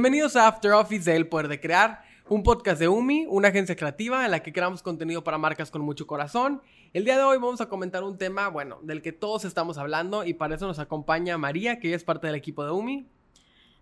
Bienvenidos a After Office de El Poder de Crear, un podcast de UMI, una agencia creativa en la que creamos contenido para marcas con mucho corazón. El día de hoy vamos a comentar un tema, bueno, del que todos estamos hablando y para eso nos acompaña María, que es parte del equipo de UMI.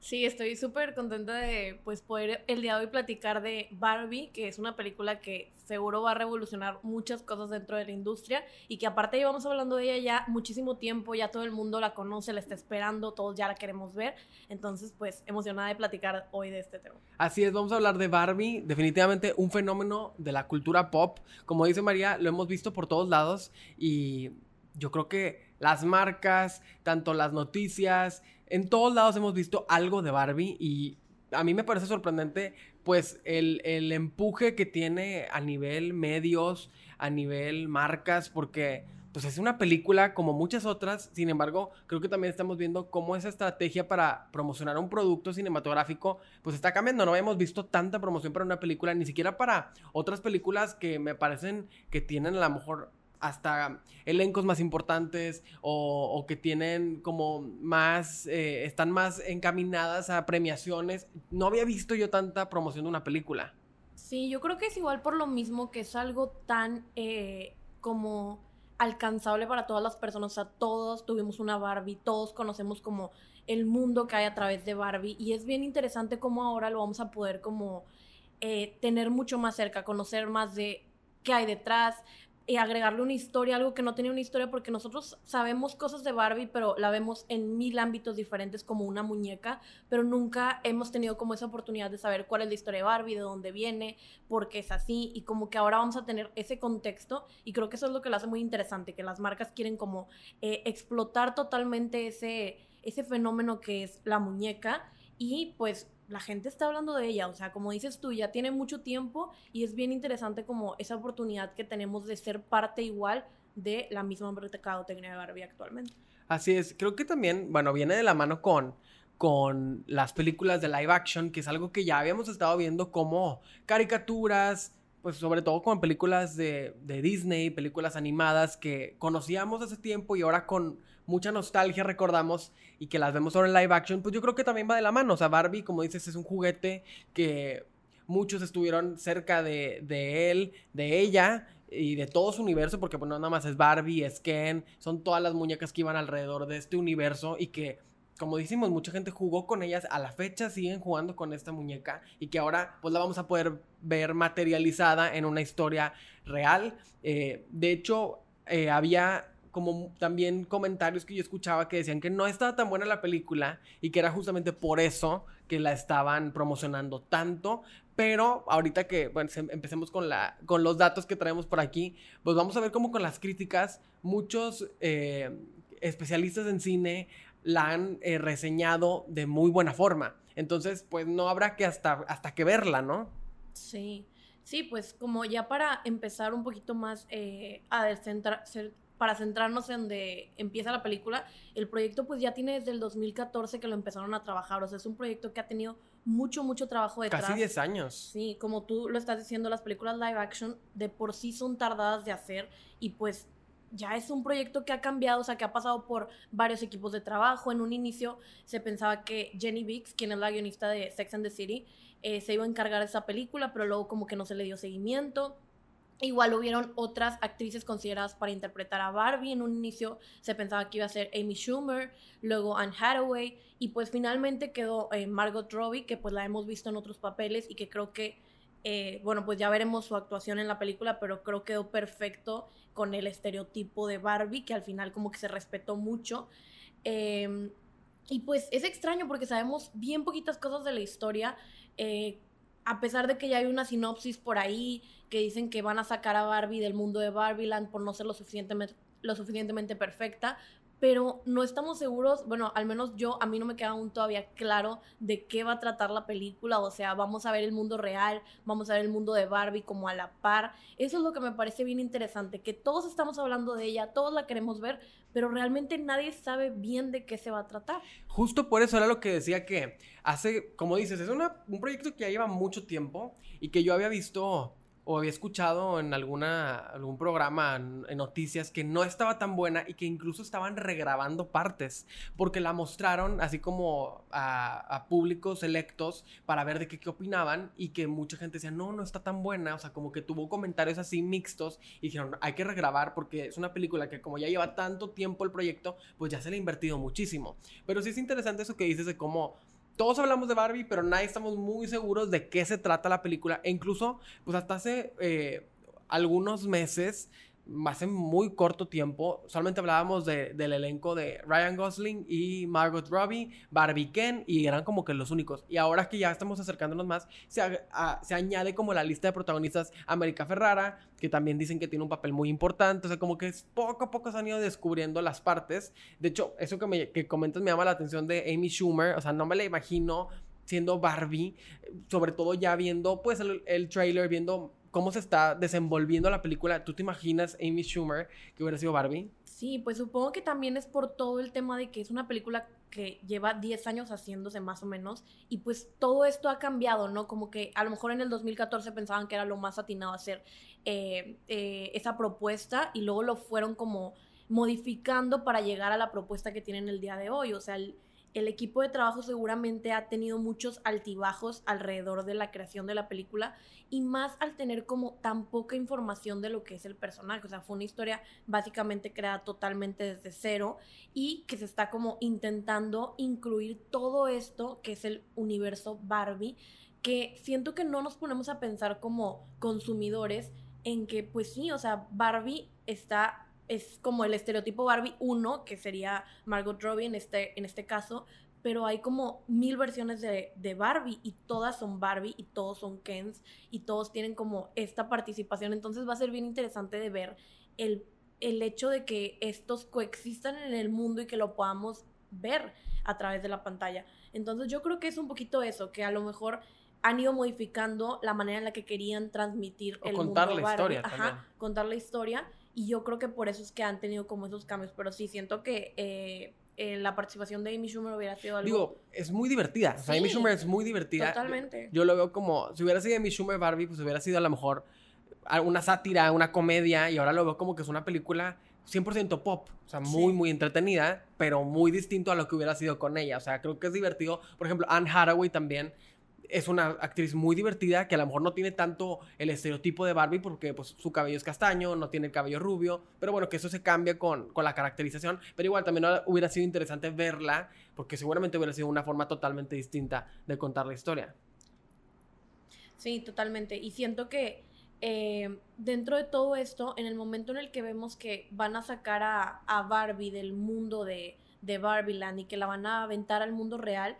Sí, estoy súper contenta de pues poder el día de hoy platicar de Barbie, que es una película que seguro va a revolucionar muchas cosas dentro de la industria y que aparte llevamos hablando de ella ya muchísimo tiempo, ya todo el mundo la conoce, la está esperando, todos ya la queremos ver, entonces pues emocionada de platicar hoy de este tema. Así es, vamos a hablar de Barbie, definitivamente un fenómeno de la cultura pop, como dice María, lo hemos visto por todos lados y yo creo que las marcas, tanto las noticias, en todos lados hemos visto algo de Barbie y a mí me parece sorprendente pues el, empuje que tiene a nivel medios, a nivel marcas, porque pues es una película como muchas otras, sin embargo, creo que también estamos viendo cómo esa estrategia para promocionar un producto cinematográfico pues está cambiando, no habíamos visto tanta promoción para una película, ni siquiera para otras películas que me parecen que tienen a lo mejor hasta elencos más importantes o, que tienen como más, eh, están más encaminadas a premiaciones. No había visto yo tanta promoción de una película. Sí, yo creo que es igual por lo mismo que es algo tan eh, como alcanzable para todas las personas. O sea, todos tuvimos una Barbie, todos conocemos como el mundo que hay a través de Barbie y es bien interesante cómo ahora lo vamos a poder como eh, tener mucho más cerca, conocer más de qué hay detrás, y agregarle una historia, algo que no tenía una historia, porque nosotros sabemos cosas de Barbie, pero la vemos en mil ámbitos diferentes como una muñeca, pero nunca hemos tenido como esa oportunidad de saber cuál es la historia de Barbie, de dónde viene, por qué es así, y como que ahora vamos a tener ese contexto, y creo que eso es lo que lo hace muy interesante, que las marcas quieren como eh, explotar totalmente ese, ese fenómeno que es la muñeca, y pues la gente está hablando de ella, o sea, como dices tú, ya tiene mucho tiempo y es bien interesante como esa oportunidad que tenemos de ser parte igual de la misma mercadotecnia de Barbie actualmente. Así es, creo que también, bueno, viene de la mano con, con las películas de live action, que es algo que ya habíamos estado viendo como caricaturas, pues sobre todo con películas de, de Disney, películas animadas que conocíamos hace tiempo y ahora con mucha nostalgia recordamos y que las vemos ahora en live action, pues yo creo que también va de la mano. O sea, Barbie, como dices, es un juguete que muchos estuvieron cerca de, él, de ella y de todo su universo, porque pues no nada más es Barbie, es Ken, son todas las muñecas que iban alrededor de este universo y que, como decimos, mucha gente jugó con ellas, a la fecha siguen jugando con esta muñeca y que ahora pues la vamos a poder ver materializada en una historia real. Eh, de hecho, eh, había como también comentarios que yo escuchaba que decían que no estaba tan buena la película y que era justamente por eso que la estaban promocionando tanto. Pero ahorita que empecemos con, la, con los datos que traemos por aquí, pues vamos a ver cómo con las críticas muchos eh, especialistas en cine la han eh, reseñado de muy buena forma. Entonces, pues no habrá que hasta, hasta que verla, ¿no? Sí, sí, pues como ya para empezar un poquito más eh, a descentrar, para centrarnos en donde empieza la película, el proyecto pues ya tiene desde el 2014 que lo empezaron a trabajar, o sea, es un proyecto que ha tenido mucho, mucho trabajo detrás. Casi 10 años. Sí, como tú lo estás diciendo, las películas live action de por sí son tardadas de hacer y pues ya es un proyecto que ha cambiado, o sea, que ha pasado por varios equipos de trabajo. En un inicio se pensaba que Jenny Biggs, quien es la guionista de Sex and the City, eh, se iba a encargar de esa película, pero luego como que no se le dio seguimiento. Igual hubieron otras actrices consideradas para interpretar a Barbie. En un inicio se pensaba que iba a ser Amy Schumer, luego Anne Hathaway y pues finalmente quedó eh, Margot Robbie, que pues la hemos visto en otros papeles y que creo que, eh, bueno, pues ya veremos su actuación en la película, pero creo que quedó perfecto con el estereotipo de Barbie, que al final como que se respetó mucho. Em, y pues es extraño porque sabemos bien poquitas cosas de la historia. Eh, a pesar de que ya hay una sinopsis por ahí que dicen que van a sacar a Barbie del mundo de Barbieland por no ser lo suficientemente, lo suficientemente perfecta, pero no estamos seguros, bueno, al menos yo, a mí no me queda aún todavía claro de qué va a tratar la película, o sea, vamos a ver el mundo real, vamos a ver el mundo de Barbie como a la par, eso es lo que me parece bien interesante, que todos estamos hablando de ella, todos la queremos ver, pero realmente nadie sabe bien de qué se va a tratar. Justo por eso era lo que decía que hace, como dices, es un proyecto que ya lleva mucho tiempo y que yo había visto o había escuchado en alguna, algún programa, en, noticias, que no estaba tan buena y que incluso estaban regrabando partes, porque la mostraron así como a, públicos electos para ver de qué, qué opinaban y que mucha gente decía, no, no está tan buena, o sea, como que tuvo comentarios así mixtos y dijeron, hay que regrabar porque es una película que como ya lleva tanto tiempo el proyecto, pues ya se le ha invertido muchísimo. Pero sí es interesante eso que dices de cómo todos hablamos de Barbie, pero nadie estamos muy seguros de qué se trata la película. E incluso, pues hasta hace eh, algunos meses hace muy corto tiempo, solamente hablábamos del elenco de Ryan Gosling y Margot Robbie, Barbie Ken, y eran como que los únicos. Y ahora que ya estamos acercándonos más, se, se añade como la lista de protagonistas América Ferrara, que también dicen que tiene un papel muy importante, o sea, como que poco a poco se han ido descubriendo las partes. De hecho, eso que, me, que comentas me llama la atención de Amy Schumer, o sea, no me la imagino siendo Barbie, sobre todo ya viendo pues el, el trailer, viendo cómo se está desenvolviendo la película, ¿tú te imaginas Amy Schumer que hubiera sido Barbie? Sí, pues supongo que también es por todo el tema de que es una película que lleva 10 años haciéndose más o menos y pues todo esto ha cambiado, ¿no? Como que a lo mejor en el 2014 pensaban que era lo más atinado hacer eh, eh, esa propuesta y luego lo fueron como modificando para llegar a la propuesta que tienen el día de hoy, o sea, el, el equipo de trabajo seguramente ha tenido muchos altibajos alrededor de la creación de la película y más al tener como tan poca información de lo que es el personaje. O sea, fue una historia básicamente creada totalmente desde cero y que se está como intentando incluir todo esto que es el universo Barbie, que siento que no nos ponemos a pensar como consumidores en que pues sí, o sea, Barbie está es como el estereotipo Barbie 1, que sería Margot Robbie en este, en este caso, pero hay como mil versiones de, Barbie y todas son Barbie y todos son Kens y todos tienen como esta participación. Entonces va a ser bien interesante de ver el, el hecho de que estos coexistan en el mundo y que lo podamos ver a través de la pantalla. Entonces yo creo que es un poquito eso, que a lo mejor han ido modificando la manera en la que querían transmitir el contar mundo la historia Ajá, contar la historia y yo creo que por eso es que han tenido como esos cambios. Pero sí, siento que eh, eh, la participación de Amy Schumer hubiera sido algo... Digo, es muy divertida. o sea, Amy Schumer es muy divertida. Totalmente. Yo, lo veo como, si hubiera sido Amy Schumer Barbie, pues hubiera sido a lo mejor una sátira, una comedia, y ahora lo veo como que es una película 100% pop, o sea, muy, muy entretenida, pero muy distinto a lo que hubiera sido con ella. O sea, creo que es divertido. Por ejemplo, Anne Hathaway también es una actriz muy divertida que a lo mejor no tiene tanto el estereotipo de Barbie porque pues, su cabello es castaño, no tiene el cabello rubio, pero bueno, que eso se cambia con, con la caracterización, pero igual también hubiera sido interesante verla porque seguramente hubiera sido una forma totalmente distinta de contar la historia. Sí, totalmente. Y siento que eh, dentro de todo esto, en el momento en el que vemos que van a sacar a, a Barbie del mundo de, de Barbieland y que la van a aventar al mundo real,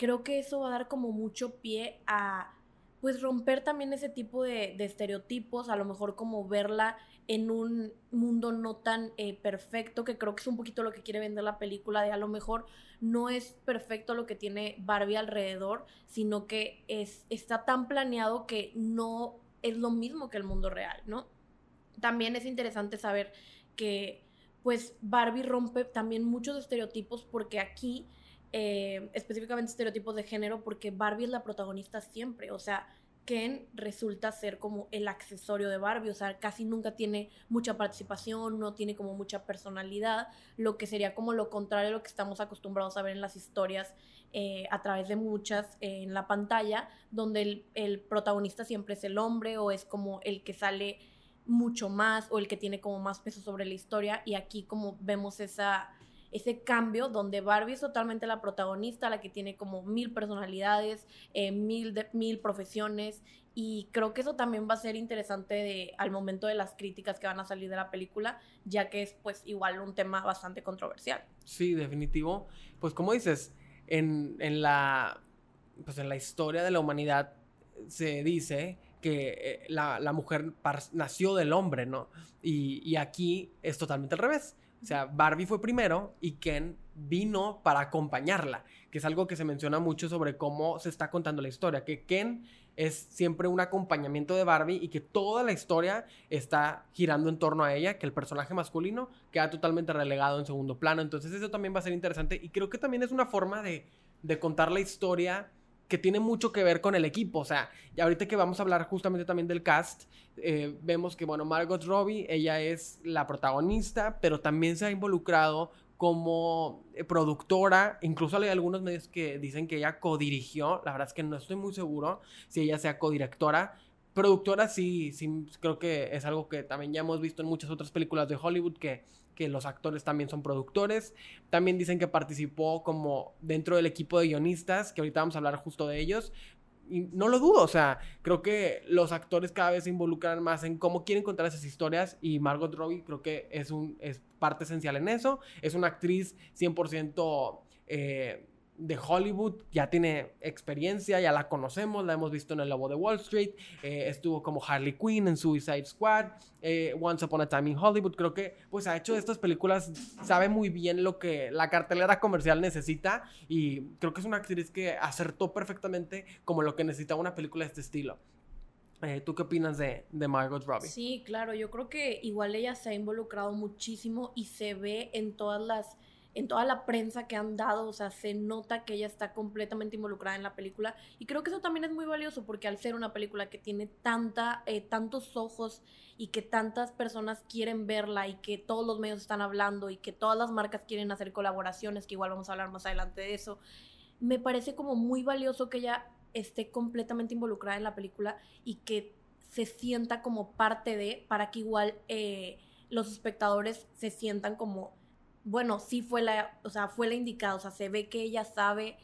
creo que eso va a dar como mucho pie a pues romper también ese tipo de, estereotipos, a lo mejor como verla en un mundo no tan eh, perfecto, que creo que es un poquito lo que quiere vender la película, de a lo mejor no es perfecto lo que tiene Barbie alrededor, sino que es, está tan planeado que no es lo mismo que el mundo real, ¿no? También es interesante saber que pues Barbie rompe también muchos estereotipos porque aquí eh, específicamente estereotipos de género, porque Barbie es la protagonista siempre, o sea, Ken resulta ser como el accesorio de Barbie, o sea, casi nunca tiene mucha participación, no tiene como mucha personalidad, lo que sería como lo contrario a lo que estamos acostumbrados a ver en las historias eh, a través de muchas eh, en la pantalla, donde el, protagonista siempre es el hombre o es como el que sale mucho más o el que tiene como más peso sobre la historia. Y aquí como vemos esa ese cambio donde Barbie es totalmente la protagonista, la que tiene como mil personalidades, eh, mil, mil profesiones y creo que eso también va a ser interesante de, al momento de las críticas que van a salir de la película, ya que es pues igual un tema bastante controversial. Sí, definitivo. Pues como dices, en, en la, pues en la historia de la humanidad se dice que eh, la, la, mujer nació del hombre, ¿no? Y, y, aquí es totalmente al revés. O sea, Barbie fue primero y Ken vino para acompañarla, que es algo que se menciona mucho sobre cómo se está contando la historia, que Ken es siempre un acompañamiento de Barbie y que toda la historia está girando en torno a ella, que el personaje masculino queda totalmente relegado en segundo plano. Entonces eso también va a ser interesante y creo que también es una forma de, de contar la historia que tiene mucho que ver con el equipo. O sea, y ahorita que vamos a hablar justamente también del cast, eh, vemos que, bueno, Margot Robbie, ella es la protagonista, pero también se ha involucrado como productora, incluso hay algunos medios que dicen que ella codirigió, la verdad es que no estoy muy seguro si ella sea codirectora, productora sí, sí, creo que es algo que también ya hemos visto en muchas otras películas de Hollywood que, que los actores también son productores. También dicen que participó como dentro del equipo de guionistas, que ahorita vamos a hablar justo de ellos. Y no lo dudo, o sea, creo que los actores cada vez se involucran más en cómo quieren contar esas historias y Margot Robbie creo que es, un, es parte esencial en eso. Es una actriz 100% eh, de Hollywood, ya tiene experiencia, ya la conocemos, la hemos visto en El Lobo de Wall Street, eh, estuvo como Harley Quinn en Suicide Squad, eh, Once Upon a Time in Hollywood, creo que pues ha hecho estas películas, sabe muy bien lo que la cartelera comercial necesita y creo que es una actriz que acertó perfectamente como lo que necesita una película de este estilo. Eh, ¿Tú qué opinas de, de, Margot Robbie? Sí, claro, yo creo que igual ella se ha involucrado muchísimo y se ve en todas las en toda la prensa que han dado, o sea, se nota que ella está completamente involucrada en la película. Y creo que eso también es muy valioso porque al ser una película que tiene tanta, eh, tantos ojos y que tantas personas quieren verla y que todos los medios están hablando y que todas las marcas quieren hacer colaboraciones, que igual vamos a hablar más adelante de eso, me parece como muy valioso que ella esté completamente involucrada en la película y que se sienta como parte de, para que igual eh, los espectadores se sientan como bueno, sí fue la, o sea, fue la indicada, o sea, se ve que ella sabe,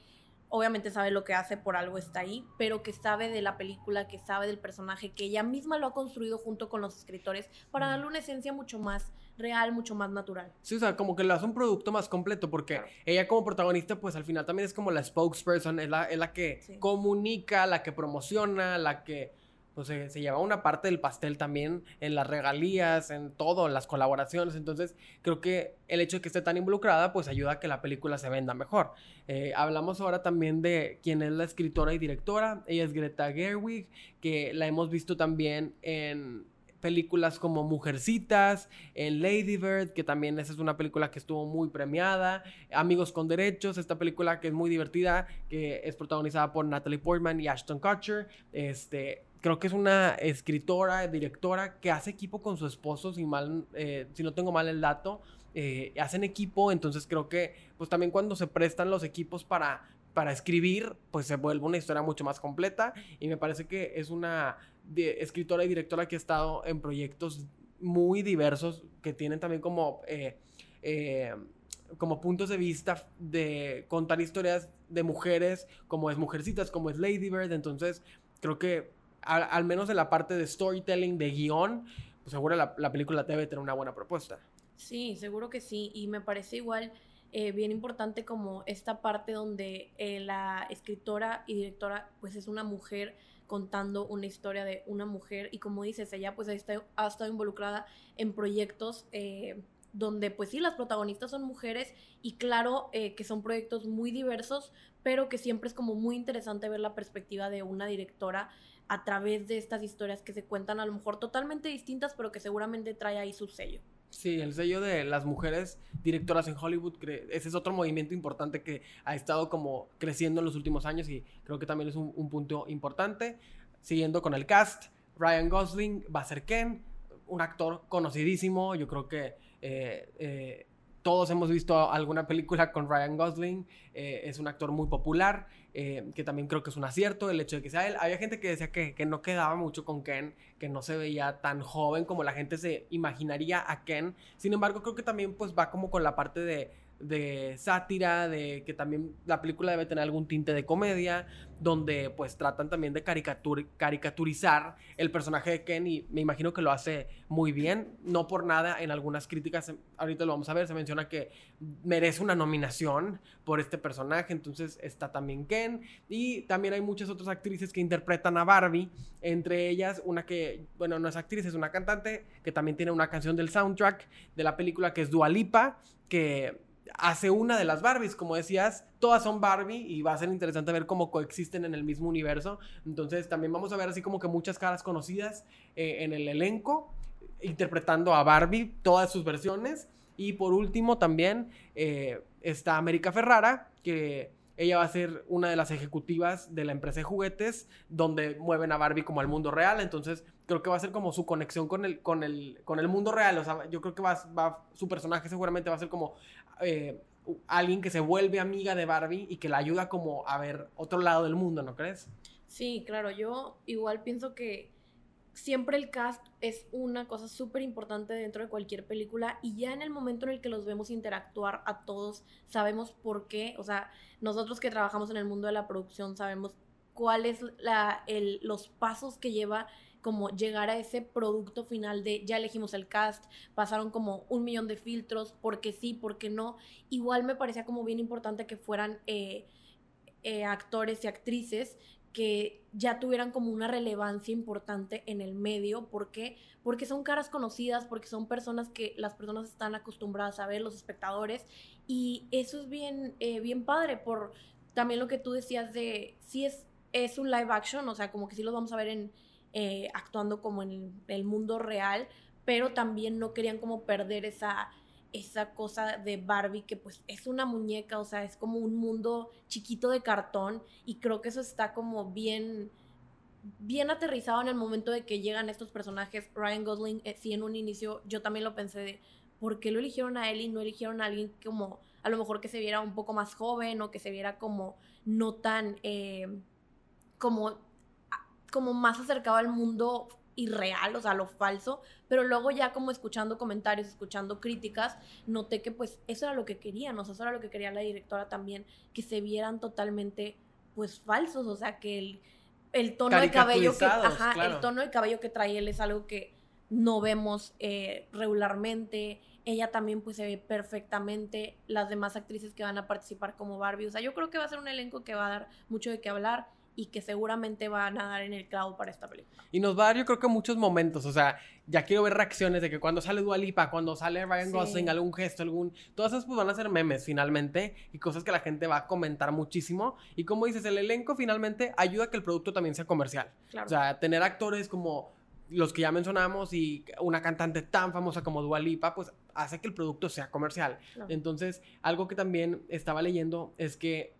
obviamente sabe lo que hace, por algo está ahí, pero que sabe de la película, que sabe del personaje, que ella misma lo ha construido junto con los escritores para darle una esencia mucho más real, mucho más natural. Sí, o sea, como que lo hace un producto más completo, porque ella como protagonista, pues al final también es como la spokesperson, es la, es la que comunica, la que promociona, la que pues se, lleva una parte del pastel también en las regalías, en todo, en las colaboraciones. Entonces, creo que el hecho de que esté tan involucrada, pues ayuda a que la película se venda mejor. Eh, hablamos ahora también de quién es la escritora y directora. Ella es Greta Gerwig, que la hemos visto también en películas como Mujercitas, en Lady Bird, que también esa es una película que estuvo muy premiada, Amigos con Derechos, esta película que es muy divertida, que es protagonizada por Natalie Portman y Ashton Kutcher, este, creo que es una escritora, directora que hace equipo con su esposo, si, mal, eh, si no tengo mal el dato, eh, hacen equipo, entonces creo que pues también cuando se prestan los equipos para, para escribir, pues se vuelve una historia mucho más completa y me parece que es una escritora y directora que ha estado en proyectos muy diversos que tienen también como... Eh, como puntos de vista de contar historias de mujeres, como es Mujercitas, como es Lady Bird. Entonces, creo que al, menos en la parte de storytelling, de guion, pues seguro la, la, película debe tener una buena propuesta. Sí, seguro que sí. Y me parece igual eh, bien importante como esta parte donde eh, la escritora y directora pues es una mujer contando una historia de una mujer y como dices, ella pues estado, ha estado involucrada en proyectos eh, donde pues sí, las protagonistas son mujeres y claro que son proyectos muy diversos, pero que siempre es como muy interesante ver la perspectiva de una directora a través de estas historias que se cuentan a lo mejor totalmente distintas, pero que seguramente trae ahí su sello. Sí, el sello de las mujeres directoras en Hollywood, ese es otro movimiento importante que ha estado como creciendo en los últimos años y creo que también es un, punto importante. Siguiendo con el cast, Ryan Gosling va a ser Ken, un actor conocidísimo, yo creo que eh, eh, todos hemos visto alguna película con Ryan Gosling, eh, es un actor muy popular. Eh, que también creo que es un acierto el hecho de que sea él. Había gente que decía que, que, no quedaba mucho con Ken, que no se veía tan joven como la gente se imaginaría a Ken. Sin embargo, creo que también pues va como con la parte de de sátira, de que también la película debe tener algún tinte de comedia, donde pues tratan también de caricaturizar el personaje de Ken y me imagino que lo hace muy bien, no por nada en algunas críticas, ahorita lo vamos a ver, se menciona que merece una nominación por este personaje, entonces está también Ken y también hay muchas otras actrices que interpretan a Barbie, entre ellas una que, bueno, no es actriz, es una cantante que también tiene una canción del soundtrack de la película que es Dua Lipa, que hace una de las Barbies. Como decías, todas son Barbie y va a ser interesante ver cómo coexisten en el mismo universo. Entonces también vamos a ver así como que muchas caras conocidas eh, en el elenco, interpretando a Barbie, todas sus versiones. Y por último también eh, está América Ferrara, que ella va a ser una de las ejecutivas de la empresa de juguetes donde mueven a Barbie como al mundo real. Entonces, creo que va a ser como su conexión con el, con el, con el mundo real. O sea, yo creo que va, va su personaje seguramente va a ser como eh, alguien que se vuelve amiga de Barbie y que la ayuda como a ver otro lado del mundo, ¿no crees? Sí, claro, yo igual pienso que siempre el cast es una cosa súper importante dentro de cualquier película y ya en el momento en el que los vemos interactuar a todos, sabemos por qué, o sea, nosotros que trabajamos en el mundo de la producción sabemos cuáles los pasos que lleva como llegar a ese producto final de ya elegimos el cast, pasaron como un millón de filtros, porque sí, porque no. Igual me parecía como bien importante que fueran eh, eh, actores y actrices que ya tuvieran como una relevancia importante en el medio. ¿Por qué? Porque son caras conocidas, porque son personas que las personas están acostumbradas a ver, los espectadores. Y eso es bien, eh, bien padre por también lo que tú decías de si es, es un live action, o sea, como que sí los vamos a ver en, eh, actuando como en el mundo real, pero también no querían como perder esa esa cosa de Barbie que pues es una muñeca, o sea, es como un mundo chiquito de cartón y creo que eso está como bien bien aterrizado en el momento de que llegan estos personajes. Ryan Gosling, eh, sí, en un inicio yo también lo pensé de por qué lo eligieron a él y no eligieron a alguien como a lo mejor que se viera un poco más joven o que se viera como no tan eh, como como más acercado al mundo irreal, o sea, lo falso, pero luego ya como escuchando comentarios, escuchando críticas, noté que pues eso era lo que querían, o sea, eso era lo que quería la directora también, que se vieran totalmente pues falsos, o sea, que el, el tono de cabello que, ajá, el tono de cabello que trae él es algo que no vemos eh, regularmente, ella también pues se ve perfectamente, las demás actrices que van a participar como Barbie, o sea, yo creo que va a ser un elenco que va a dar mucho de qué hablar, y que seguramente van a dar en el clavo para esta película. Y nos va a dar yo creo que muchos momentos, o sea, ya quiero ver reacciones de que cuando sale Dua Lipa, cuando sale Ryan Gosling, algún gesto, algún... Todas esas pues van a ser memes finalmente y cosas que la gente va a comentar muchísimo. Y como dices, el elenco finalmente ayuda a que el producto también sea comercial. O sea, tener actores como los que ya mencionamos y una cantante tan famosa como Dua Lipa, pues hace que el producto sea comercial. Entonces, algo que también estaba leyendo es que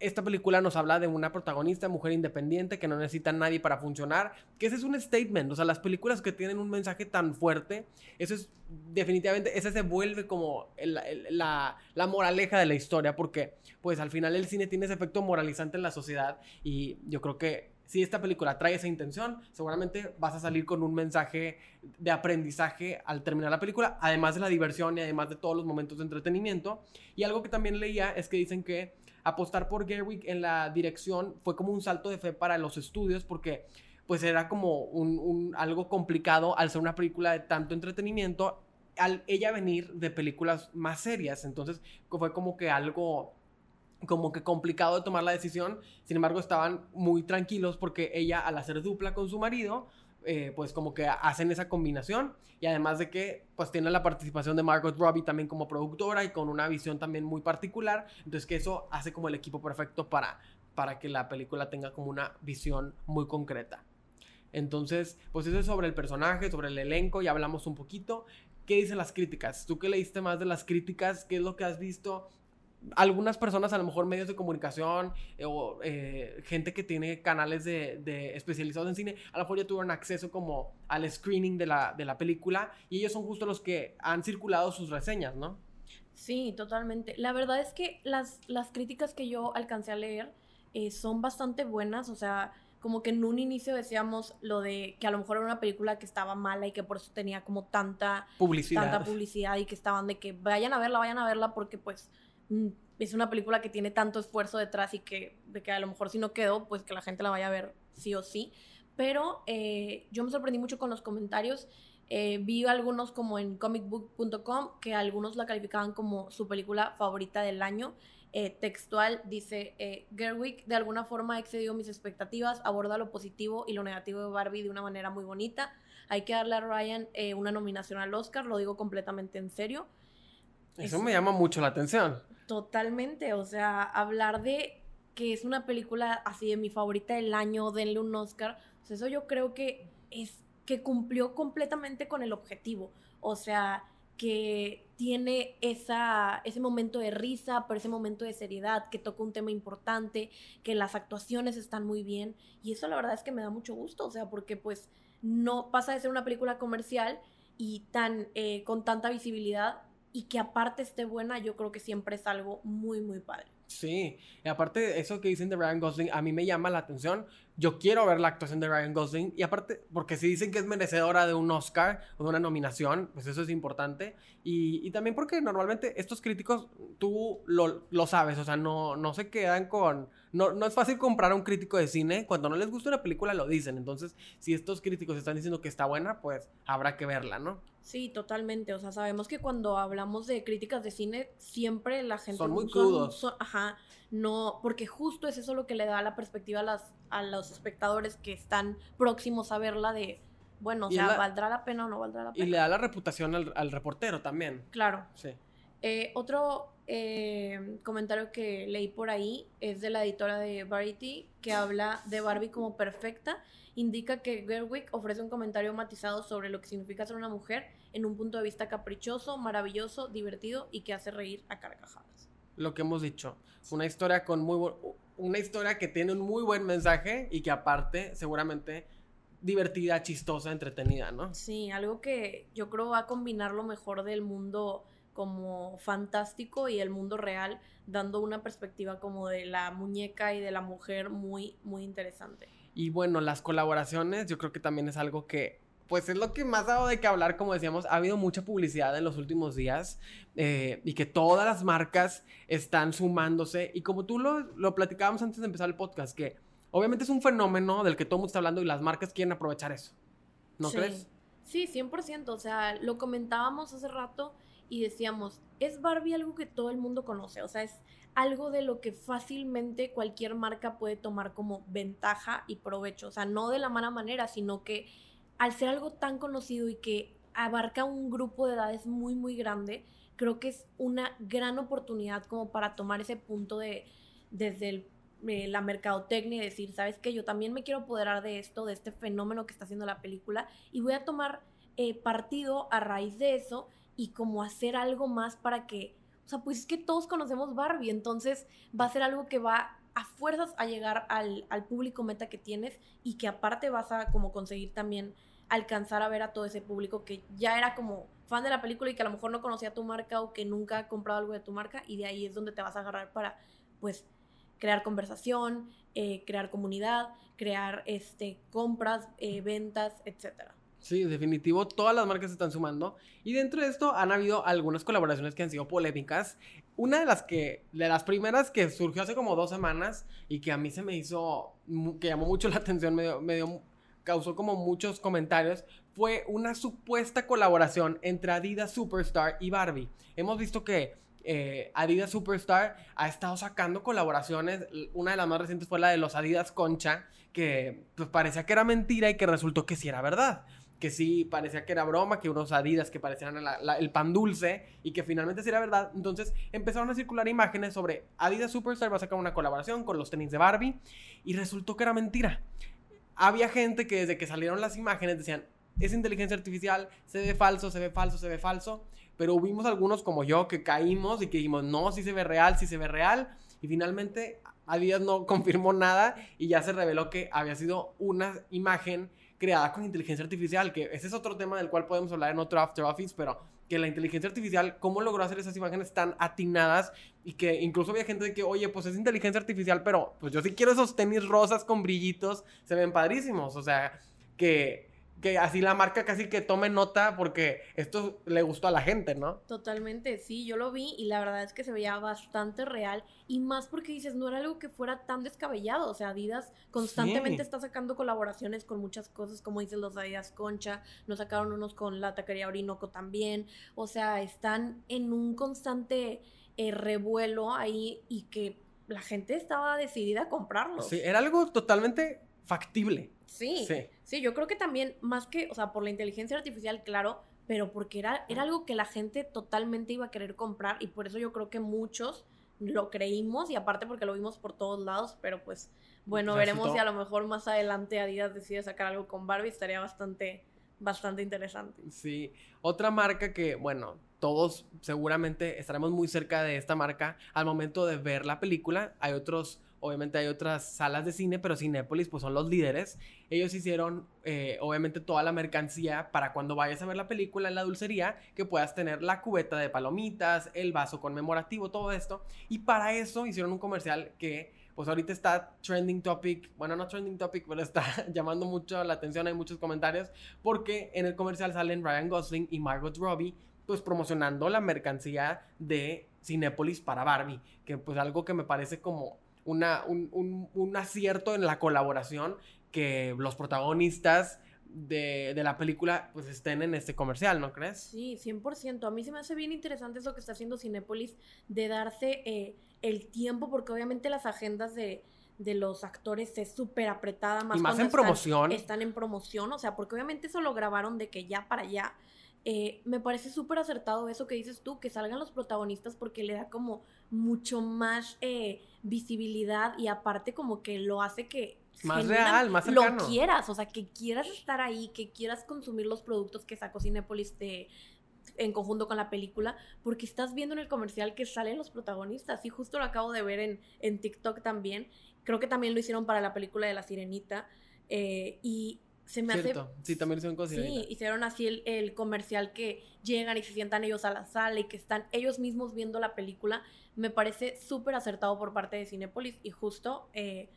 esta película nos habla de una protagonista, mujer independiente, que no necesita a nadie para funcionar, que ese es un statement, o sea, las películas que tienen un mensaje tan fuerte, eso es definitivamente, ese se vuelve como la, la, moraleja de la historia, porque pues al final el cine tiene ese efecto moralizante en la sociedad y yo creo que si esta película trae esa intención, seguramente vas a salir con un mensaje de aprendizaje al terminar la película, además de la diversión y además de todos los momentos de entretenimiento. Y algo que también leía es que dicen que apostar por Gerwig en la dirección fue como un salto de fe para los estudios porque pues era como un, algo complicado al ser una película de tanto entretenimiento, al ella venir de películas más serias, entonces fue como que algo como que complicado de tomar la decisión, sin embargo estaban muy tranquilos porque ella al hacer dupla con su marido, eh, pues como que hacen esa combinación y además de que pues tiene la participación de Margot Robbie también como productora y con una visión también muy particular, entonces que eso hace como el equipo perfecto para, para que la película tenga como una visión muy concreta. Entonces, pues eso es sobre el personaje, sobre el elenco, ya hablamos un poquito. ¿Qué dicen las críticas? ¿Tú qué leíste más de las críticas? ¿Qué es lo que has visto? Algunas personas, a lo mejor medios de comunicación eh, o eh, gente que tiene canales de, especializados en cine, a lo mejor ya tuvieron acceso como al screening de la, de la película y ellos son justo los que han circulado sus reseñas, ¿no? Sí, totalmente. La verdad es que las, las críticas que yo alcancé a leer eh, son bastante buenas, o sea, como que en un inicio decíamos lo de que a lo mejor era una película que estaba mala y que por eso tenía como tanta publicidad, tanta publicidad y que estaban de que vayan a verla, vayan a verla porque pues es una película que tiene tanto esfuerzo detrás y que, de que a lo mejor si no quedó, pues que la gente la vaya a ver sí o sí. Pero eh, yo me sorprendí mucho con los comentarios. Eh, vi algunos como en comicbook.com que algunos la calificaban como su película favorita del año. Eh, textual dice, Gerwig de alguna forma ha excedido mis expectativas, aborda lo positivo y lo negativo de Barbie de una manera muy bonita. Hay que darle a Ryan una nominación al Oscar, lo digo completamente en serio. Eso me llama mucho la atención. Totalmente, o sea, hablar de que es una película así de mi favorita del año, denle un Oscar, pues eso yo creo que es que cumplió completamente con el objetivo, o sea, que tiene esa, ese momento de risa, pero ese momento de seriedad, que toca un tema importante, que las actuaciones están muy bien. Y eso la verdad es que me da mucho gusto, o sea, porque pues no pasa de ser una película comercial y tan eh, con tanta visibilidad y que aparte esté buena, yo creo que siempre es algo muy, muy padre. Sí, y aparte eso que dicen de Ryan Gosling, a mí me llama la atención. Yo quiero ver la actuación de Ryan Gosling y aparte, porque si dicen que es merecedora de un Oscar o de una nominación, pues eso es importante. Y, y también porque normalmente estos críticos, tú lo, lo, sabes, o sea, no, no se quedan con... No, no es fácil comprar a un crítico de cine, cuando no les gusta una película lo dicen. Entonces, si estos críticos están diciendo que está buena, pues habrá que verla, ¿no? Sí, totalmente. O sea, sabemos que cuando hablamos de críticas de cine, siempre la gente... Son muy crudos. ajá, no, porque justo es eso lo que le da la perspectiva a, las, a los espectadores que están próximos a verla de, bueno, o sea, ¿valdrá la pena o no valdrá la pena? Y le da la reputación al, reportero también. Claro. Sí. Eh, otro eh, comentario que leí por ahí es de la editora de Variety que habla de Barbie como perfecta. Indica que Gerwig ofrece un comentario matizado sobre lo que significa ser una mujer en un punto de vista caprichoso, maravilloso, divertido y que hace reír a carcajadas. Lo que hemos dicho, una historia con muy una historia que tiene un muy buen mensaje y que aparte seguramente divertida, chistosa, entretenida, ¿no? Sí, algo que yo creo va a combinar lo mejor del mundo como fantástico y el mundo real, dando una perspectiva como de la muñeca y de la mujer muy, muy interesante. Y bueno, las colaboraciones yo creo que también es algo que pues es lo que más ha dado de que hablar, como decíamos, ha habido mucha publicidad en los últimos días eh, y que todas las marcas están sumándose. Y como tú lo, lo platicábamos antes de empezar el podcast, que obviamente es un fenómeno del que todo el mundo está hablando y las marcas quieren aprovechar eso, ¿no crees? Sí, 100%, o sea, lo comentábamos hace rato y decíamos, es Barbie algo que todo el mundo conoce, o sea, es algo de lo que fácilmente cualquier marca puede tomar como ventaja y provecho, o sea, no de la mala manera, sino que al ser algo tan conocido y que abarca un grupo de edades muy, muy grande, creo que es una gran oportunidad como para tomar ese punto de, desde eh, la mercadotecnia y decir, ¿sabes qué? Yo también me quiero apoderar de esto, de este fenómeno que está haciendo la película y voy a tomar eh, partido a raíz de eso y como hacer algo más para que, o sea, pues es que todos conocemos Barbie, entonces va a ser algo que va a fuerzas a llegar al, al público meta que tienes y que aparte vas a como conseguir también alcanzar a ver a todo ese público que ya era como fan de la película y que a lo mejor no conocía tu marca o que nunca ha comprado algo de tu marca y de ahí es donde te vas a agarrar para pues crear conversación, eh, crear comunidad, crear este, compras, eh, ventas, etcétera. Sí, definitivo, todas las marcas se están sumando y dentro de esto han habido algunas colaboraciones que han sido polémicas. Una de las que, de las primeras que surgió hace como dos semanas y que a mí se me hizo, que llamó mucho la atención, me me dio causó como muchos comentarios, fue una supuesta colaboración entre Adidas Superstar y Barbie. Hemos visto que eh, Adidas Superstar ha estado sacando colaboraciones. Una de las más recientes fue la de los Adidas Concha, que pues parecía que era mentira y que resultó que sí era verdad. Que sí parecía que era broma, que unos Adidas que parecían el pan dulce y que finalmente sí era verdad. Entonces empezaron a circular imágenes sobre Adidas Superstar va a sacar una colaboración con los tenis de Barbie y resultó que era mentira había gente que desde que salieron las imágenes decían, es inteligencia artificial, se ve falso, se ve falso, se ve falso. Pero hubimos algunos como yo que caímos y que dijimos, no, sí se ve real, sí se ve real. Y finalmente Adidas no confirmó nada y ya se reveló que había sido una imagen creada con inteligencia artificial, que ese es otro tema del cual podemos hablar en otro After Office, pero que la inteligencia artificial, cómo logró hacer esas imágenes tan atinadas y que incluso había gente que, oye, pues es inteligencia artificial, pero pues yo sí quiero esos tenis rosas con brillitos, se ven padrísimos, o sea, que que así la marca casi que tome nota porque esto le gustó a la gente, ¿no? Totalmente, sí, yo lo vi y la verdad es que se veía bastante real y más porque dices, no era algo que fuera tan descabellado, o sea, Adidas constantemente está sacando colaboraciones con muchas cosas, como dicen los Adidas Concha, nos sacaron unos con la taquería Orinoco también, o sea, están en un constante eh, revuelo ahí y que la gente estaba decidida a comprarlos. Sí, era algo totalmente factible. Sí, sí, yo creo que también, más que, o sea, por la inteligencia artificial, claro, pero porque era, era algo que la gente totalmente iba a querer comprar y por eso yo creo que muchos lo creímos y aparte porque lo vimos por todos lados, pero pues bueno, veremos si a lo mejor más adelante Adidas decide sacar algo con Barbie, estaría bastante bastante interesante. Sí, otra marca que, bueno, todos seguramente estaremos muy cerca de esta marca al momento de ver la película. Hay otros, obviamente hay otras salas de cine, pero Cinépolis pues son los líderes. Ellos hicieron eh, obviamente toda la mercancía para cuando vayas a ver la película en la dulcería, que puedas tener la cubeta de palomitas, el vaso conmemorativo, todo esto. Y para eso hicieron un comercial que pues ahorita está trending topic, bueno, no trending topic, pero está llamando mucho la atención, hay muchos comentarios, porque en el comercial salen Ryan Gosling y Margot Robbie, pues promocionando la mercancía de Cinépolis para Barbie, que pues algo que me parece como una, un, un acierto en la colaboración que los protagonistas de, la película pues estén en este comercial, ¿no crees? Sí, 100%. A mí se me hace bien interesante eso que está haciendo Cinépolis de darse eh, el tiempo, porque obviamente las agendas de, los actores es súper apretada. Más, y más en promoción. Están en promoción, o sea, porque obviamente eso lo grabaron de que ya para allá. Eh, me parece súper acertado eso que dices tú, que salgan los protagonistas porque le da como mucho más eh, visibilidad y aparte como que lo hace que más real, más cercano. Lo quieras, o sea, que quieras estar ahí, que quieras consumir los productos que sacó Cinepolis de, en conjunto con la película, porque estás viendo en el comercial que salen los protagonistas. Y justo lo acabo de ver en, en TikTok también. Creo que también lo hicieron para la película de La Sirenita. Eh, y se me hace. Sí, también hicieron cosas. Sí, hicieron así el, el, comercial que llegan y se sientan ellos a la sala y que están ellos mismos viendo la película. Me parece súper acertado por parte de Cinepolis y justo. Eh,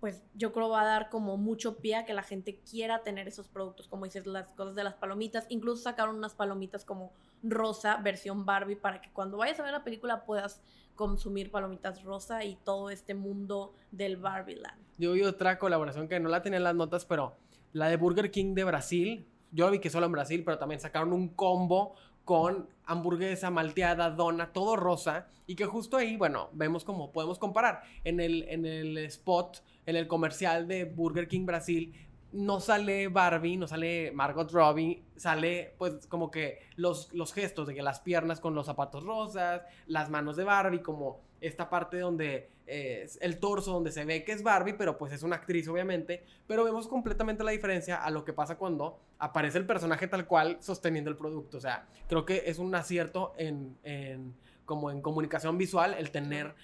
pues yo creo va a dar como mucho pie a que la gente quiera tener esos productos, como dices, las cosas de las palomitas. Incluso sacaron unas palomitas como rosa, versión Barbie, para que cuando vayas a ver la película puedas consumir palomitas rosa y todo este mundo del Barbie Land. Yo vi otra colaboración que no la tenía en las notas, pero la de Burger King de Brasil. Yo vi que solo en Brasil, pero también sacaron un combo con hamburguesa, malteada, dona, todo rosa. Y que justo ahí, bueno, vemos cómo podemos comparar. En el, en el spot, en el comercial de Burger King Brasil, no sale Barbie, no sale Margot Robbie, sale pues como que los, los gestos de que las piernas con los zapatos rosas, las manos de Barbie, como esta parte donde eh, el torso, donde se ve que es Barbie, pero pues es una actriz obviamente, pero vemos completamente la diferencia a lo que pasa cuando aparece el personaje tal cual sosteniendo el producto, o sea, creo que es un acierto en, en como en comunicación visual el tener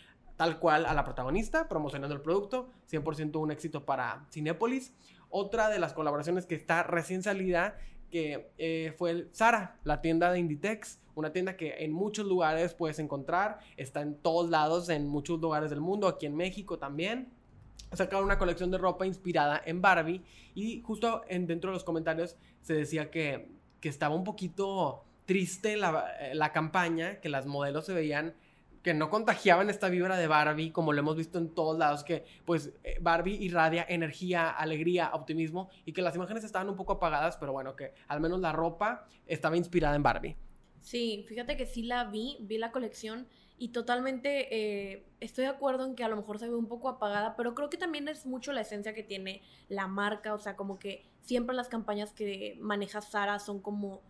tal cual a la protagonista promocionando el producto, 100% un éxito para Cinepolis. Otra de las colaboraciones que está recién salida, que eh, fue el Zara, la tienda de Inditex, una tienda que en muchos lugares puedes encontrar, está en todos lados, en muchos lugares del mundo, aquí en México también. Sacaron una colección de ropa inspirada en Barbie y justo en, dentro de los comentarios se decía que, que estaba un poquito triste la, eh, la campaña, que las modelos se veían que no contagiaban esta vibra de Barbie, como lo hemos visto en todos lados, que pues eh, Barbie irradia energía, alegría, optimismo, y que las imágenes estaban un poco apagadas, pero bueno, que al menos la ropa estaba inspirada en Barbie. Sí, fíjate que sí la vi, vi la colección y totalmente eh, estoy de acuerdo en que a lo mejor se ve un poco apagada, pero creo que también es mucho la esencia que tiene la marca, o sea, como que siempre las campañas que maneja Sara son como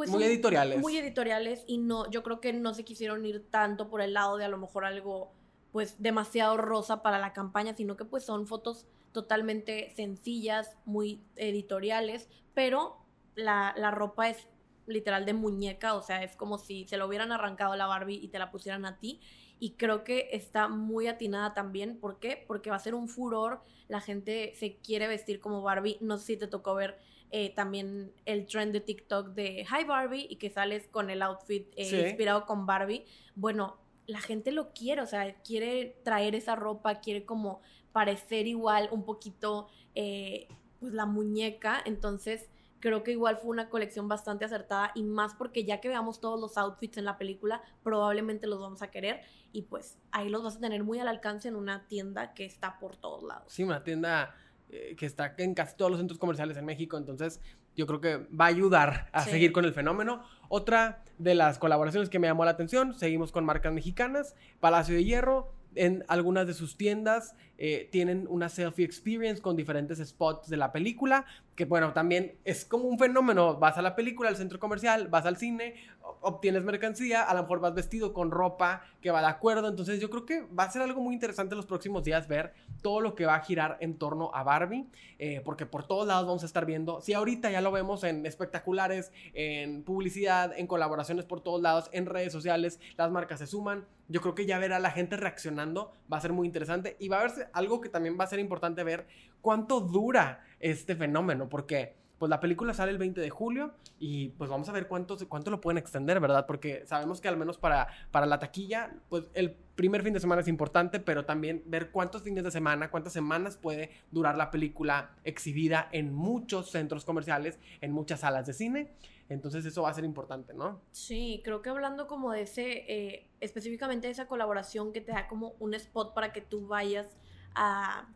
pues muy editoriales. Muy editoriales y no, yo creo que no se quisieron ir tanto por el lado de a lo mejor algo pues demasiado rosa para la campaña, sino que pues son fotos totalmente sencillas, muy editoriales, pero la, la ropa es literal de muñeca, o sea, es como si se lo hubieran arrancado a la Barbie y te la pusieran a ti. Y creo que está muy atinada también. ¿Por qué? Porque va a ser un furor. La gente se quiere vestir como Barbie. No sé si te tocó ver eh, también el trend de TikTok de Hi Barbie y que sales con el outfit eh, inspirado con Barbie. Bueno, la gente lo quiere, o sea, quiere traer esa ropa, quiere como parecer igual un poquito eh, pues la muñeca, entonces creo que igual fue una colección bastante acertada y más porque ya que veamos todos los outfits en la película, probablemente los vamos a querer y pues ahí los vas a tener muy al alcance en una tienda que está por todos lados. Sí, una tienda eh, que está en casi todos los centros comerciales en México, entonces yo creo que va a ayudar a seguir con el fenómeno. Otra de las colaboraciones que me llamó la atención, seguimos con marcas mexicanas, Palacio de Hierro, en algunas de sus tiendas eh, tienen una selfie experience con diferentes spots de la película, que bueno, también es como un fenómeno, vas a la película, al centro comercial, vas al cine, obtienes mercancía, a lo mejor vas vestido con ropa que va de acuerdo. Entonces yo creo que va a ser algo muy interesante los próximos días ver todo lo que va a girar en torno a Barbie, eh, porque por todos lados vamos a estar viendo, si ahorita ya lo vemos en espectaculares, en publicidad, en colaboraciones por todos lados, en redes sociales, las marcas se suman. Yo creo que ya verá la gente reaccionando, va a ser muy interesante y va a verse algo que también va a ser importante ver cuánto dura este fenómeno, porque pues la película sale el 20 de julio y pues vamos a ver cuánto, cuánto lo pueden extender, ¿verdad? Porque sabemos que al menos para, para la taquilla, pues el primer fin de semana es importante, pero también ver cuántos fines de semana, cuántas semanas puede durar la película exhibida en muchos centros comerciales, en muchas salas de cine. Entonces eso va a ser importante, ¿no? Sí, creo que hablando como de ese, eh, específicamente de esa colaboración que te da como un spot para que tú vayas a,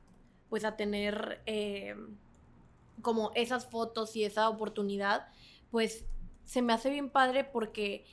pues a tener... Eh, como esas fotos y esa oportunidad, pues se me hace bien padre porque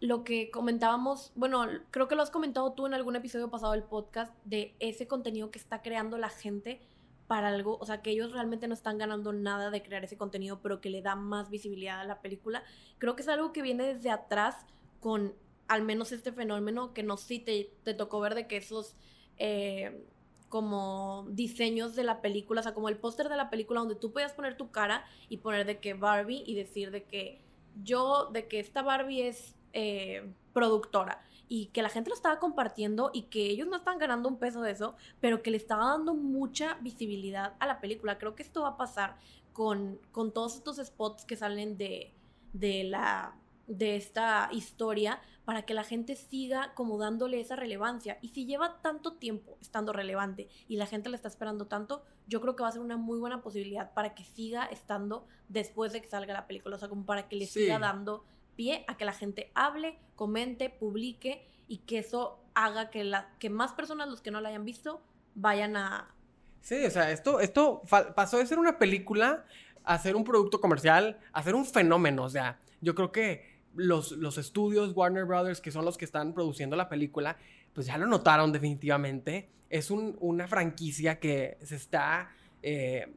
lo que comentábamos, bueno, creo que lo has comentado tú en algún episodio pasado del podcast, de ese contenido que está creando la gente para algo, o sea, que ellos realmente no están ganando nada de crear ese contenido, pero que le da más visibilidad a la película. Creo que es algo que viene desde atrás con al menos este fenómeno que no sí te, te tocó ver de que esos eh, como diseños de la película, o sea, como el póster de la película donde tú podías poner tu cara y poner de que Barbie y decir de que yo, de que esta Barbie es eh, productora y que la gente lo estaba compartiendo y que ellos no están ganando un peso de eso, pero que le estaba dando mucha visibilidad a la película. Creo que esto va a pasar con, con todos estos spots que salen de, de la de esta historia para que la gente siga como dándole esa relevancia. Y si lleva tanto tiempo estando relevante y la gente le está esperando tanto, yo creo que va a ser una muy buena posibilidad para que siga estando después de que salga la película. O sea, como para que le siga dando pie a que la gente hable, comente, publique y que eso haga que, la, que más personas, los que no la hayan visto, vayan a... Sí, o sea, esto, esto pasó de ser una película a ser un producto comercial, a ser un fenómeno. O sea, yo creo que los, los estudios Warner Brothers, que son los que están produciendo la película, pues ya lo notaron definitivamente. Es una franquicia que se está eh,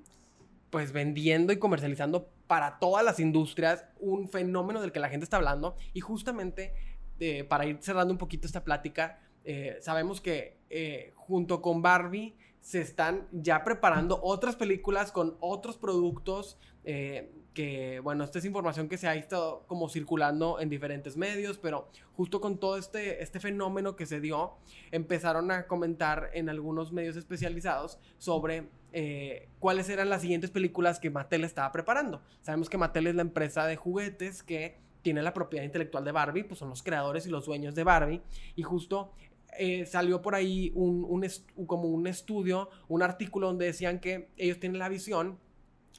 pues vendiendo y comercializando para todas las industrias, un fenómeno del que la gente está hablando. Y justamente eh, para ir cerrando un poquito esta plática, eh, sabemos que junto con Barbie se están ya preparando otras películas con otros productos que, bueno, esta es información que se ha estado como circulando en diferentes medios, pero justo con todo este, este fenómeno que se dio, empezaron a comentar en algunos medios especializados sobre eh, cuáles eran las siguientes películas que Mattel estaba preparando. Sabemos que Mattel es la empresa de juguetes que tiene la propiedad intelectual de Barbie, pues son los creadores y los dueños de Barbie, y justo eh, salió por ahí un, un como un estudio, un artículo donde decían que ellos tienen la visión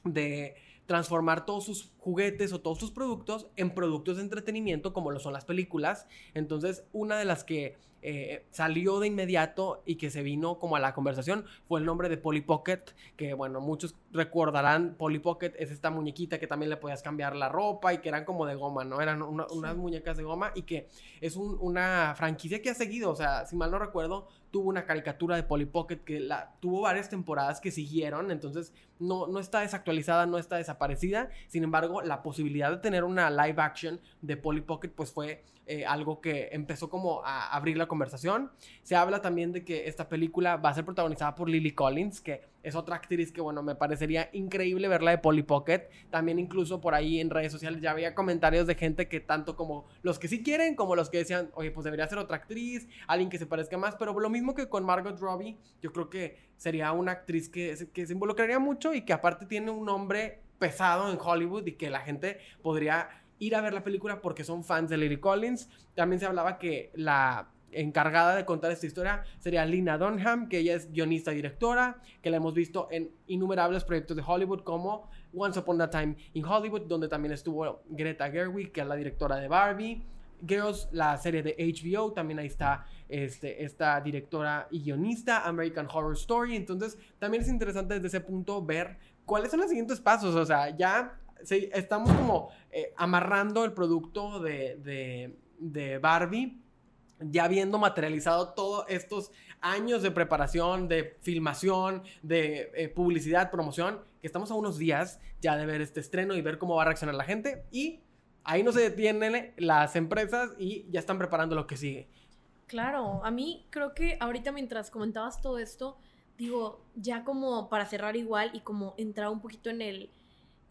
de transformar todos sus juguetes o todos sus productos en productos de entretenimiento como lo son las películas. Entonces, una de las que eh, salió de inmediato y que se vino como a la conversación fue el nombre de Polly Pocket, que bueno, muchos recordarán, Polly Pocket es esta muñequita que también le podías cambiar la ropa y que eran como de goma, ¿no? Eran unas muñecas de goma y que es una franquicia que ha seguido, o sea, si mal no recuerdo, tuvo una caricatura de Polly Pocket que la, tuvo varias temporadas que siguieron, entonces no, no está desactualizada, no está desaparecida, sin embargo, la posibilidad de tener una live action de Polly Pocket pues fue eh, algo que empezó como a abrir la conversación. Se habla también de que esta película va a ser protagonizada por Lily Collins, que es otra actriz que, bueno, me parecería increíble verla de Polly Pocket. También incluso por ahí en redes sociales ya había comentarios de gente que tanto como los que sí quieren, como los que decían, oye, pues debería ser otra actriz, alguien que se parezca más, pero lo mismo que con Margot Robbie, yo creo que sería una actriz que, que se involucraría mucho y que aparte tiene un nombre pesado en Hollywood y que la gente podría ir a ver la película porque son fans de Lily Collins. También se hablaba que la encargada de contar esta historia sería Lina Dunham, que ella es guionista y directora, que la hemos visto en innumerables proyectos de Hollywood como Once Upon a Time in Hollywood, donde también estuvo Greta Gerwig, que es la directora de Barbie. Girls, la serie de HBO, también ahí está este, esta directora y guionista, American Horror Story. Entonces, también es interesante desde ese punto ver cuáles son los siguientes pasos. O sea, ya estamos como eh, amarrando el producto de, Barbie, ya habiendo materializado todos estos años de preparación, de filmación, de eh, publicidad, promoción, que estamos a unos días ya de ver este estreno y ver cómo va a reaccionar la gente y ahí no se detienen las empresas y ya están preparando lo que sigue. Claro, a mí creo que ahorita mientras comentabas todo esto, digo, ya como para cerrar igual y como entrar un poquito en el,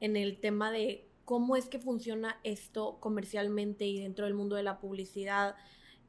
en el tema de cómo es que funciona esto comercialmente y dentro del mundo de la publicidad,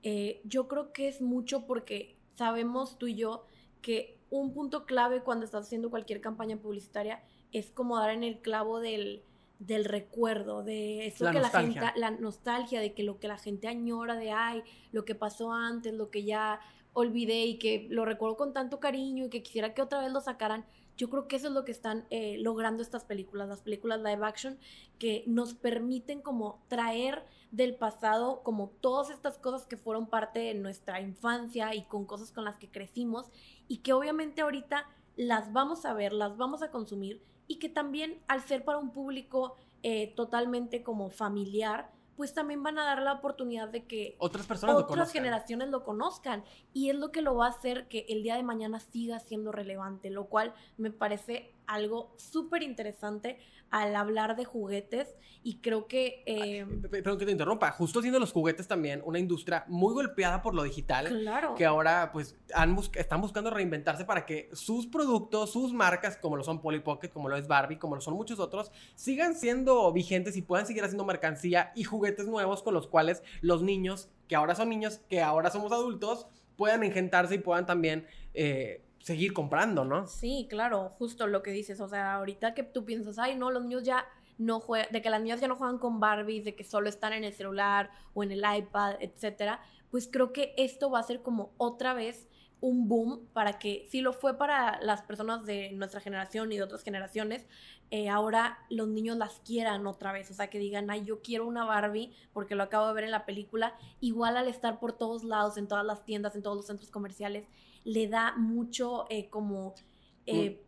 eh, yo creo que es mucho porque sabemos tú y yo que un punto clave cuando estás haciendo cualquier campaña publicitaria es como dar en el clavo del, del recuerdo, de eso que la gente, la nostalgia, de que lo que la gente añora de, ay, lo que pasó antes, lo que ya olvidé y que lo recuerdo con tanto cariño y que quisiera que otra vez lo sacaran. Yo creo que eso es lo que están eh, logrando estas películas, las películas live action, que nos permiten como traer del pasado como todas estas cosas que fueron parte de nuestra infancia y con cosas con las que crecimos y que obviamente ahorita las vamos a ver, las vamos a consumir y que también al ser para un público eh, totalmente como familiar, pues también van a dar la oportunidad de que otras personas otras generaciones lo conozcan y es lo que lo va a hacer que el día de mañana siga siendo relevante, lo cual me parece algo súper interesante al hablar de juguetes y creo que... Eh, Perdón que te interrumpa, justo siendo los juguetes también una industria muy golpeada por lo digital, claro. que ahora pues han están buscando reinventarse para que sus productos, sus marcas, como lo son Polly Pocket, como lo es Barbie, como lo son muchos otros, sigan siendo vigentes y puedan seguir haciendo mercancía y juguetes nuevos con los cuales los niños, que ahora son niños, que ahora somos adultos, puedan engentarse y puedan también... Eh, seguir comprando, ¿no? Sí, claro, justo lo que dices. O sea, ahorita que tú piensas, ay, no, los niños ya no juegan, de que las niñas ya no juegan con Barbies, de que solo están en el celular o en el iPad, etcétera, pues creo que esto va a ser como otra vez un boom para que, si lo fue para las personas de nuestra generación y de otras generaciones, eh, ahora los niños las quieran otra vez, o sea, que digan, ay, yo quiero una Barbie porque lo acabo de ver en la película, igual al estar por todos lados, en todas las tiendas, en todos los centros comerciales, le da mucho eh, como... Eh,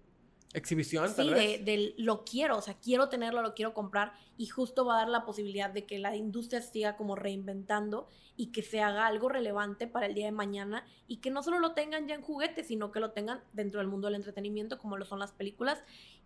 Exhibición, sí, De, lo quiero, o sea, quiero tenerlo, lo quiero comprar y justo va a dar la posibilidad de que la industria siga como reinventando y que se haga algo relevante para el día de mañana y que no solo lo tengan ya en juguetes, sino que lo tengan dentro del mundo del entretenimiento como lo son las películas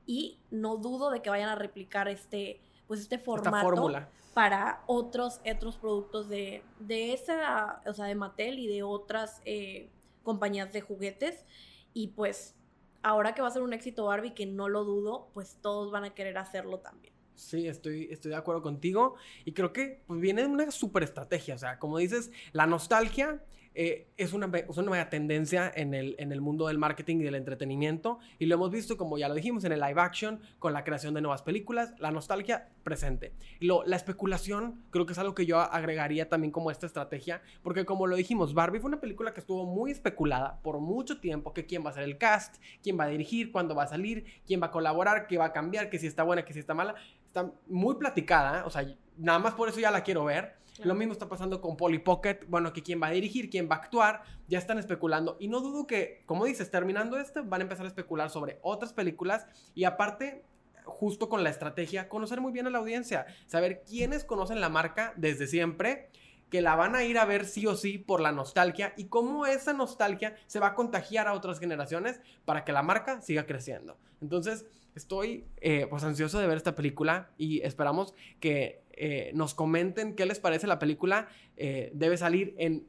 y no dudo de que vayan a replicar este pues este formato para otros otros productos de, de esa, o sea, de Mattel y de otras eh, compañías de juguetes y pues ahora que va a ser un éxito Barbie, que no lo dudo, pues todos van a querer hacerlo también. Sí, estoy, estoy de acuerdo contigo y creo que pues, viene una super estrategia, o sea, como dices, la nostalgia eh, es, una, una nueva tendencia en el, en el mundo del marketing y del entretenimiento y lo hemos visto, como ya lo dijimos, en el live action, con la creación de nuevas películas, la nostalgia presente. Lo, la especulación creo que es algo que yo agregaría también como esta estrategia, porque como lo dijimos, Barbie fue una película que estuvo muy especulada por mucho tiempo, que quién va a ser el cast, quién va a dirigir, cuándo va a salir, quién va a colaborar, qué va a cambiar, que si está buena, que si está mala. Está muy platicada, o sea, nada más por eso ya la quiero ver. Lo mismo está pasando con Polly Pocket. Bueno, que quién va a dirigir, quién va a actuar. Ya están especulando. Y no dudo que, como dices, terminando esto, van a empezar a especular sobre otras películas. Y aparte, justo con la estrategia, conocer muy bien a la audiencia. Saber quiénes conocen la marca desde siempre que la van a ir a ver sí o sí por la nostalgia y cómo esa nostalgia se va a contagiar a otras generaciones para que la marca siga creciendo. Entonces, estoy eh, pues ansioso de ver esta película y esperamos que eh, nos comenten qué les parece la película. Eh, debe salir en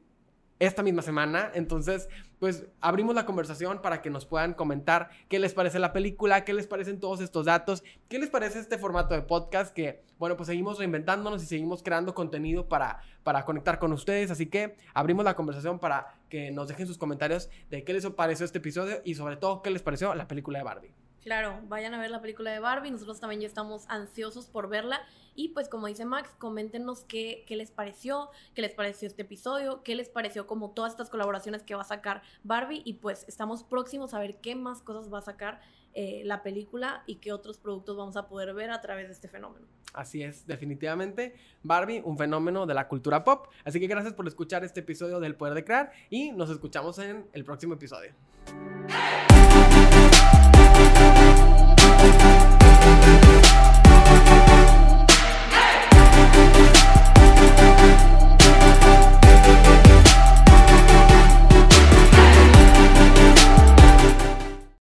esta misma semana. Entonces, pues abrimos la conversación para que nos puedan comentar qué les parece la película, qué les parecen todos estos datos, qué les parece este formato de podcast que, bueno, pues seguimos reinventándonos y seguimos creando contenido para, para conectar con ustedes. Así que abrimos la conversación para que nos dejen sus comentarios de qué les pareció este episodio y sobre todo qué les pareció la película de Barbie. Claro, vayan a ver la película de Barbie, nosotros también ya estamos ansiosos por verla y pues como dice Max, coméntenos qué, qué les pareció, qué les pareció este episodio, qué les pareció como todas estas colaboraciones que va a sacar Barbie y pues estamos próximos a ver qué más cosas va a sacar eh, la película y qué otros productos vamos a poder ver a través de este fenómeno. Así es, definitivamente Barbie, un fenómeno de la cultura pop. Así que gracias por escuchar este episodio del Poder de Crear y nos escuchamos en el próximo episodio.